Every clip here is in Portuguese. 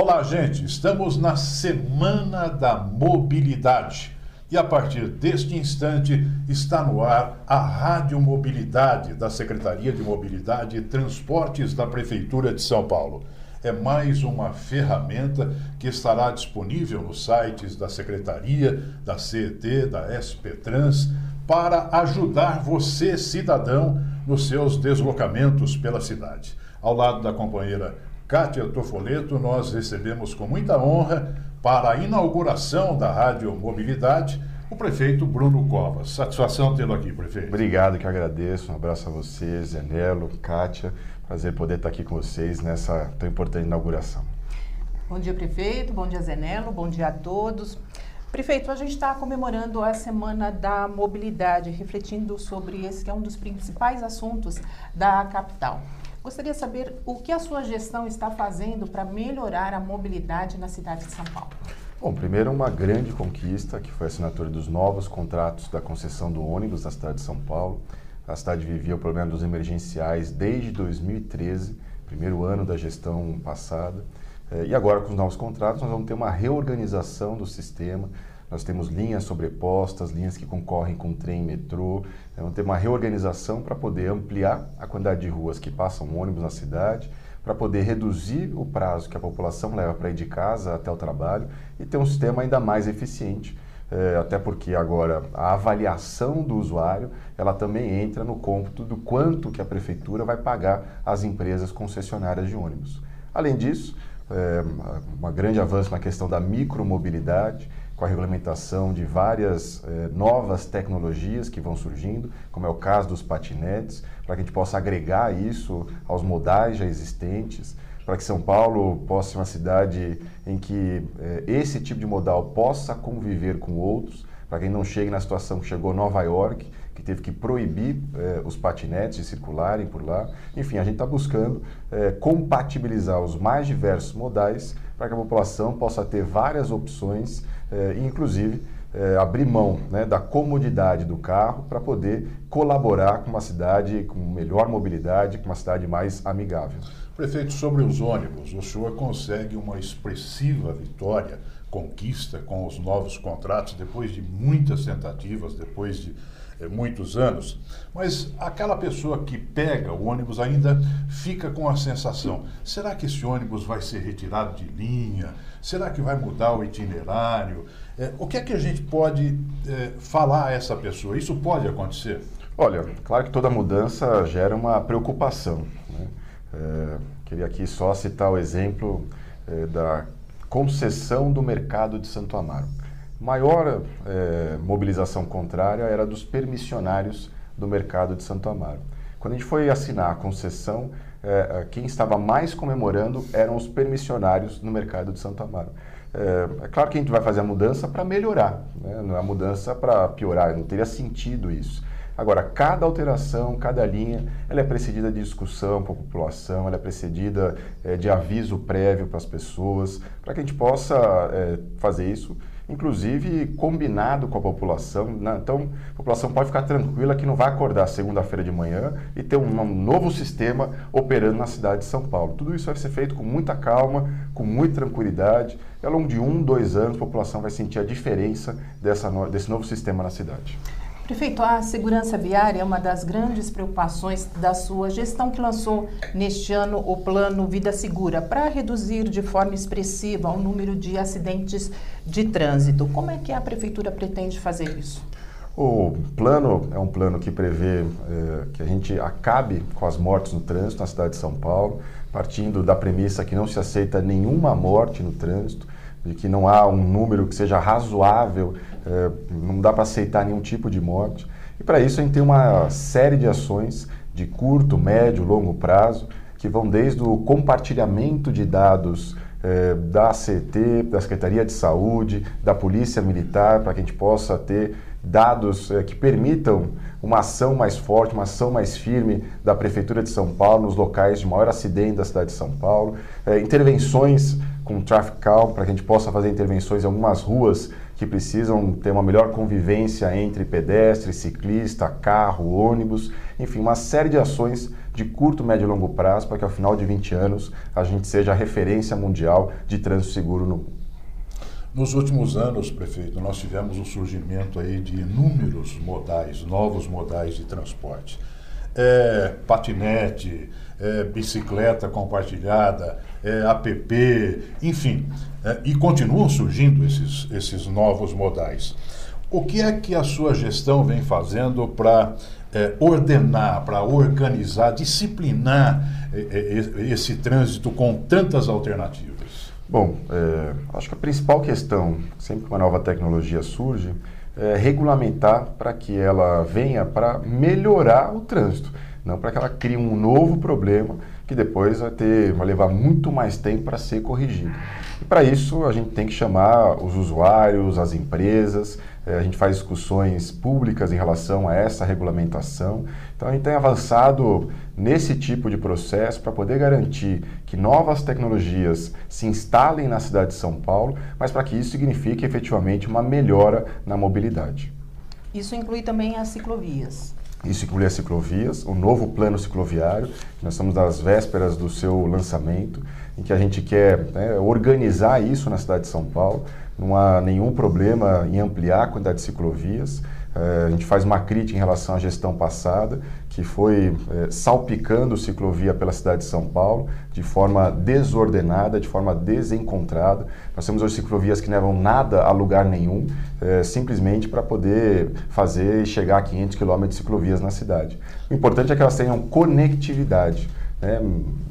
Olá, gente. Estamos na Semana da Mobilidade. E a partir deste instante está no ar a Rádio Mobilidade da Secretaria de Mobilidade e Transportes da Prefeitura de São Paulo. É mais uma ferramenta que estará disponível nos sites da Secretaria, da CET, da SP Trans, para ajudar você, cidadão, nos seus deslocamentos pela cidade. Ao lado da companheira Kátia Tofoleto, nós recebemos com muita honra, para a inauguração da Rádio Mobilidade, o prefeito Bruno Covas. Satisfação tê-lo aqui, prefeito. Obrigado, que agradeço. Um abraço a vocês, Zenelo, Kátia. Prazer poder estar aqui com vocês nessa tão importante inauguração. Bom dia, prefeito. Bom dia, Zenelo. Bom dia a todos. Prefeito, a gente está comemorando a Semana da Mobilidade, refletindo sobre esse que é um dos principais assuntos da capital. Gostaria de saber o que a sua gestão está fazendo para melhorar a mobilidade na cidade de São Paulo. Bom, primeiro uma grande conquista, que foi a assinatura dos novos contratos da concessão do ônibus na cidade de São Paulo. A cidade vivia o problema dos emergenciais desde 2013, primeiro ano da gestão passada. Eh, e agora, com os novos contratos, nós vamos ter uma reorganização do sistema, nós temos linhas sobrepostas, linhas que concorrem com trem metrô. Então, ter uma reorganização para poder ampliar a quantidade de ruas que passam ônibus na cidade, para poder reduzir o prazo que a população leva para ir de casa até o trabalho e ter um sistema ainda mais eficiente. É, até porque agora a avaliação do usuário ela também entra no cômputo do quanto que a prefeitura vai pagar às empresas concessionárias de ônibus. Além disso, é, uma grande avanço na questão da micromobilidade, com a regulamentação de várias eh, novas tecnologias que vão surgindo, como é o caso dos patinetes, para que a gente possa agregar isso aos modais já existentes, para que São Paulo possa ser uma cidade em que eh, esse tipo de modal possa conviver com outros, para que não chegue na situação que chegou Nova York, que teve que proibir eh, os patinetes de circularem por lá. Enfim, a gente está buscando eh, compatibilizar os mais diversos modais para que a população possa ter várias opções é, inclusive é, abrir mão né, da comodidade do carro para poder colaborar com uma cidade com melhor mobilidade, com uma cidade mais amigável. Prefeito, sobre os ônibus, o senhor consegue uma expressiva vitória, conquista com os novos contratos, depois de muitas tentativas, depois de muitos anos, mas aquela pessoa que pega o ônibus ainda fica com a sensação: será que esse ônibus vai ser retirado de linha? Será que vai mudar o itinerário? É, o que é que a gente pode é, falar a essa pessoa? Isso pode acontecer? Olha, claro que toda mudança gera uma preocupação. Né? É, queria aqui só citar o exemplo é, da concessão do mercado de Santo Amaro maior é, mobilização contrária era dos permissionários do mercado de Santo Amaro. Quando a gente foi assinar a concessão, é, quem estava mais comemorando eram os permissionários no mercado de Santo Amaro. É, é claro que a gente vai fazer a mudança para melhorar, né? não é a mudança para piorar, não teria sentido isso. Agora, cada alteração, cada linha, ela é precedida de discussão com a população, ela é precedida é, de aviso prévio para as pessoas, para que a gente possa fazer isso inclusive combinado com a população. Né? Então, a população pode ficar tranquila que não vai acordar segunda-feira de manhã e ter um, novo sistema operando na cidade de São Paulo. Tudo isso vai ser feito com muita calma, com muita tranquilidade. E ao longo de um, dois anos, a população vai sentir a diferença dessa, desse novo sistema na cidade. Prefeito, a segurança viária é uma das grandes preocupações da sua gestão que lançou neste ano o plano Vida Segura para reduzir de forma expressiva o número de acidentes de trânsito. Como é que a prefeitura pretende fazer isso? O plano é um plano que prevê é, que a gente acabe com as mortes no trânsito na cidade de São Paulo, partindo da premissa que não se aceita nenhuma morte no trânsito de que não há um número que seja razoável, é, não dá para aceitar nenhum tipo de morte. E para isso a gente tem uma série de ações de curto, médio, longo prazo, que vão desde o compartilhamento de dados é, da CT, da Secretaria de Saúde, da Polícia Militar, para que a gente possa ter dados é, que permitam uma ação mais forte, uma ação mais firme da Prefeitura de São Paulo nos locais de maior acidente da cidade de São Paulo, intervenções com traffic calm para que a gente possa fazer intervenções em algumas ruas que precisam ter uma melhor convivência entre pedestre, ciclista, carro, ônibus, enfim, uma série de ações de curto, médio e longo prazo para que ao final de 20 anos a gente seja a referência mundial de trânsito seguro no mundo. Nos últimos anos, prefeito, nós tivemos o surgimento aí de inúmeros modais, novos modais de transporte. É, patinete, é, bicicleta compartilhada, é, app, enfim, é, e continuam surgindo esses, esses novos modais. O que é que a sua gestão vem fazendo para é, ordenar, para organizar, disciplinar é, é, esse trânsito com tantas alternativas? Bom, é, acho que a principal questão, sempre que uma nova tecnologia surge, é regulamentar para que ela venha para melhorar o trânsito, não para que ela crie um novo problema que depois vai ter, vai levar muito mais tempo para ser corrigido. E para isso a gente tem que chamar os usuários, as empresas, a gente faz discussões públicas em relação a essa regulamentação. Então a gente tem avançado nesse tipo de processo para poder garantir que novas tecnologias se instalem na cidade de São Paulo, mas para que isso signifique efetivamente uma melhora na mobilidade. Isso inclui também as ciclovias. Isso inclui as ciclovias, o novo plano cicloviário, nós estamos às vésperas do seu lançamento, em que a gente quer né, organizar isso na cidade de São Paulo. Não há nenhum problema em ampliar a quantidade de ciclovias. É, a gente faz uma crítica em relação à gestão passada, que foi é, salpicando ciclovia pela cidade de São Paulo de forma desordenada, de forma desencontrada. Nós temos hoje ciclovias que não levam nada a lugar nenhum, é, simplesmente para poder fazer chegar a 500 quilômetros de ciclovias na cidade. O importante é que elas tenham conectividade. Né?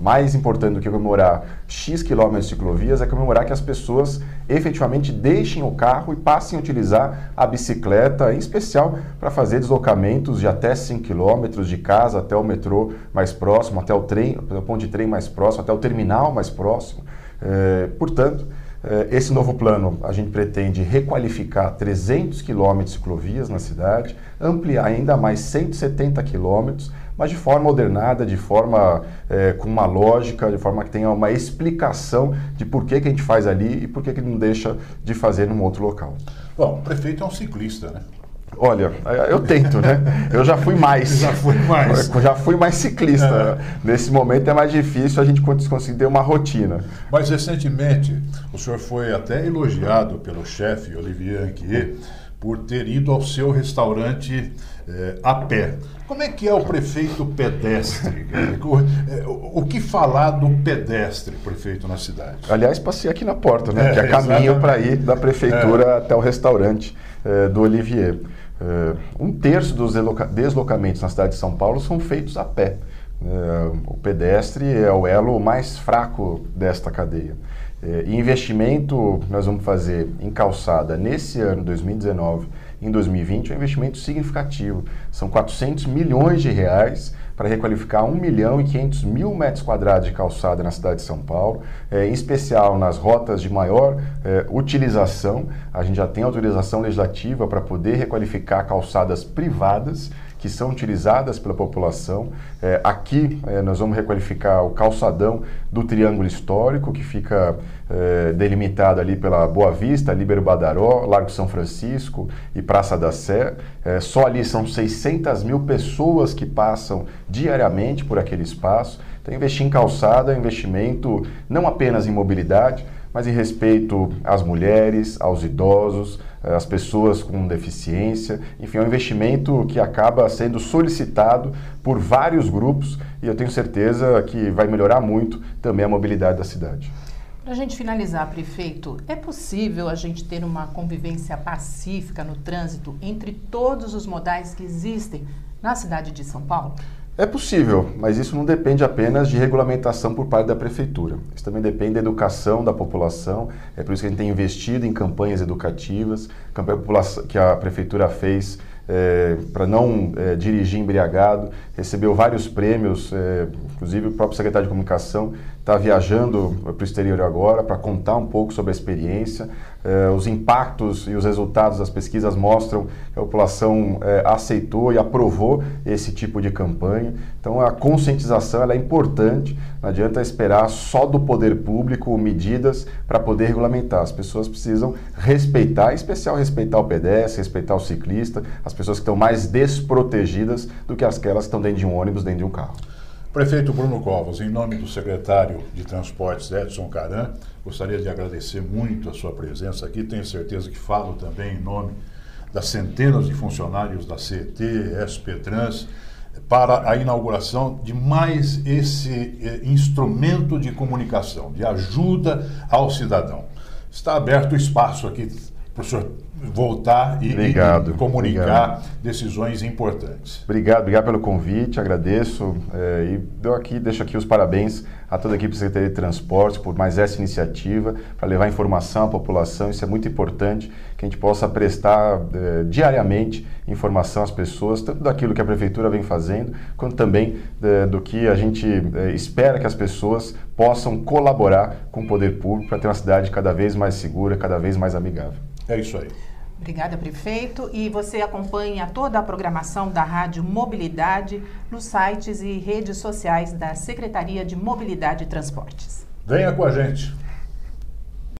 Mais importante do que comemorar X quilômetros de ciclovias é comemorar que as pessoas efetivamente deixem o carro e passem a utilizar a bicicleta, em especial para fazer deslocamentos de até 5 quilômetros de casa até o metrô mais próximo, até o trem, o ponto de trem mais próximo, até o terminal mais próximo. É, portanto, é, esse novo plano, a gente pretende requalificar 300 quilômetros de ciclovias na cidade, ampliar ainda mais 170 quilômetros, mas de forma ordenada, de forma é, com uma lógica, de forma que tenha uma explicação de por que, que a gente faz ali e por que, que não deixa de fazer num outro local. Bom, o prefeito é um ciclista, né? Olha, eu tento, né? Eu já fui mais. já fui mais. Já fui mais ciclista. É. Nesse momento é mais difícil a gente conseguir ter uma rotina. Mas recentemente, o senhor foi até elogiado pelo chefe Olivier Anquier por ter ido ao seu restaurante é, a pé. Como é que é o prefeito pedestre? É, o, o, que falar do pedestre, prefeito, na cidade? Aliás, passei aqui na porta, né? É, que é caminho para ir da prefeitura é. até o restaurante é, do Olivier. Um terço dos deslocamentos na cidade de São Paulo são feitos a pé. o pedestre é o elo mais fraco desta cadeia. E investimento nós vamos fazer em calçada nesse ano, 2019, em 2020 é um investimento significativo. São 400 milhões de reais para requalificar 1 milhão e 500 mil metros quadrados de calçada na cidade de São Paulo, é, em especial nas rotas de maior é, utilização. A gente já tem autorização legislativa para poder requalificar calçadas privadas que são utilizadas pela população. É, aqui é, nós vamos requalificar o calçadão do Triângulo Histórico, que fica é, delimitado ali pela Boa Vista, Líbero Badaró, Largo São Francisco e Praça da Sé. É, só ali são 600 mil pessoas que passam diariamente por aquele espaço. Então, investir em calçada é investimento não apenas em mobilidade, mas em respeito às mulheres, aos idosos, às pessoas com deficiência. Enfim, é um investimento que acaba sendo solicitado por vários grupos e eu tenho certeza que vai melhorar muito também a mobilidade da cidade. Para a gente finalizar, prefeito, é possível a gente ter uma convivência pacífica no trânsito entre todos os modais que existem na cidade de São Paulo? É possível, mas isso não depende apenas de regulamentação por parte da prefeitura. Isso também depende da educação da população. É por isso que a gente tem investido em campanhas educativas, campanha que a prefeitura fez é, para não é, dirigir embriagado. recebeu vários prêmios, é, inclusive o próprio secretário de Comunicação está viajando para o exterior agora para contar um pouco sobre a experiência. É, os impactos e os resultados das pesquisas mostram que a população é, aceitou e aprovou esse tipo de campanha. Então a conscientização é importante, não adianta esperar só do poder público medidas para poder regulamentar. As pessoas precisam respeitar, em especial respeitar o pedestre, respeitar o ciclista, as pessoas que estão mais desprotegidas do que aquelas que estão dentro de um ônibus, dentro de um carro. Prefeito Bruno Covas, em nome do secretário de Transportes Edson Caran, gostaria de agradecer muito a sua presença aqui. Tenho certeza que falo também em nome das centenas de funcionários da CET, SP Trans, para a inauguração de mais esse eh, instrumento de comunicação, de ajuda ao cidadão. Está aberto o espaço aqui para o senhor voltar e, obrigado, e comunicar obrigado. decisões importantes. Obrigado, obrigado pelo convite, agradeço é, e dou aqui, deixo aqui os parabéns a toda a equipe da Secretaria de Transportes por mais essa iniciativa para levar informação à população. Isso é muito importante que a gente possa prestar é, diariamente informação às pessoas, tanto daquilo que a prefeitura vem fazendo, quanto também é, do que a gente espera que as pessoas possam colaborar com o poder público para ter uma cidade cada vez mais segura, cada vez mais amigável. É isso aí. Obrigada, prefeito. E você acompanha toda a programação da Rádio Mobilidade nos sites e redes sociais da Secretaria de Mobilidade e Transportes. Venha com a gente.